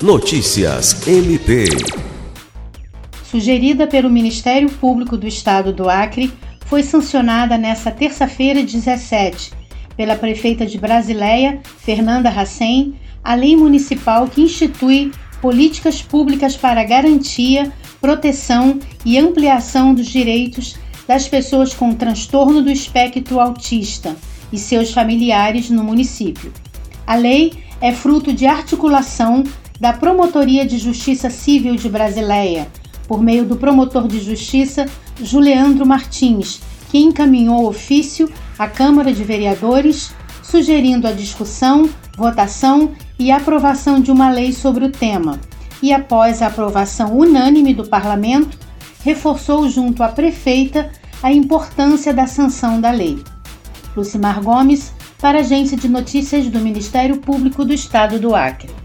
Notícias MP. Sugerida pelo Ministério Público do Estado do Acre, foi sancionada nesta terça-feira, 17, pela prefeita de Brasileia, Fernanda Hassen, a lei municipal que institui políticas públicas para garantia, proteção e ampliação dos direitos das pessoas com transtorno do espectro autista e seus familiares no município. A lei é fruto de articulação da Promotoria de Justiça Civil de Brasileia, por meio do promotor de justiça Juliandro Martins, que encaminhou ofício à Câmara de Vereadores sugerindo a discussão, votação e aprovação de uma lei sobre o tema. E após a aprovação unânime do parlamento, reforçou junto à prefeita a importância da sanção da lei. Lucimar Gomes, para a Agência de Notícias do Ministério Público do Estado do Acre.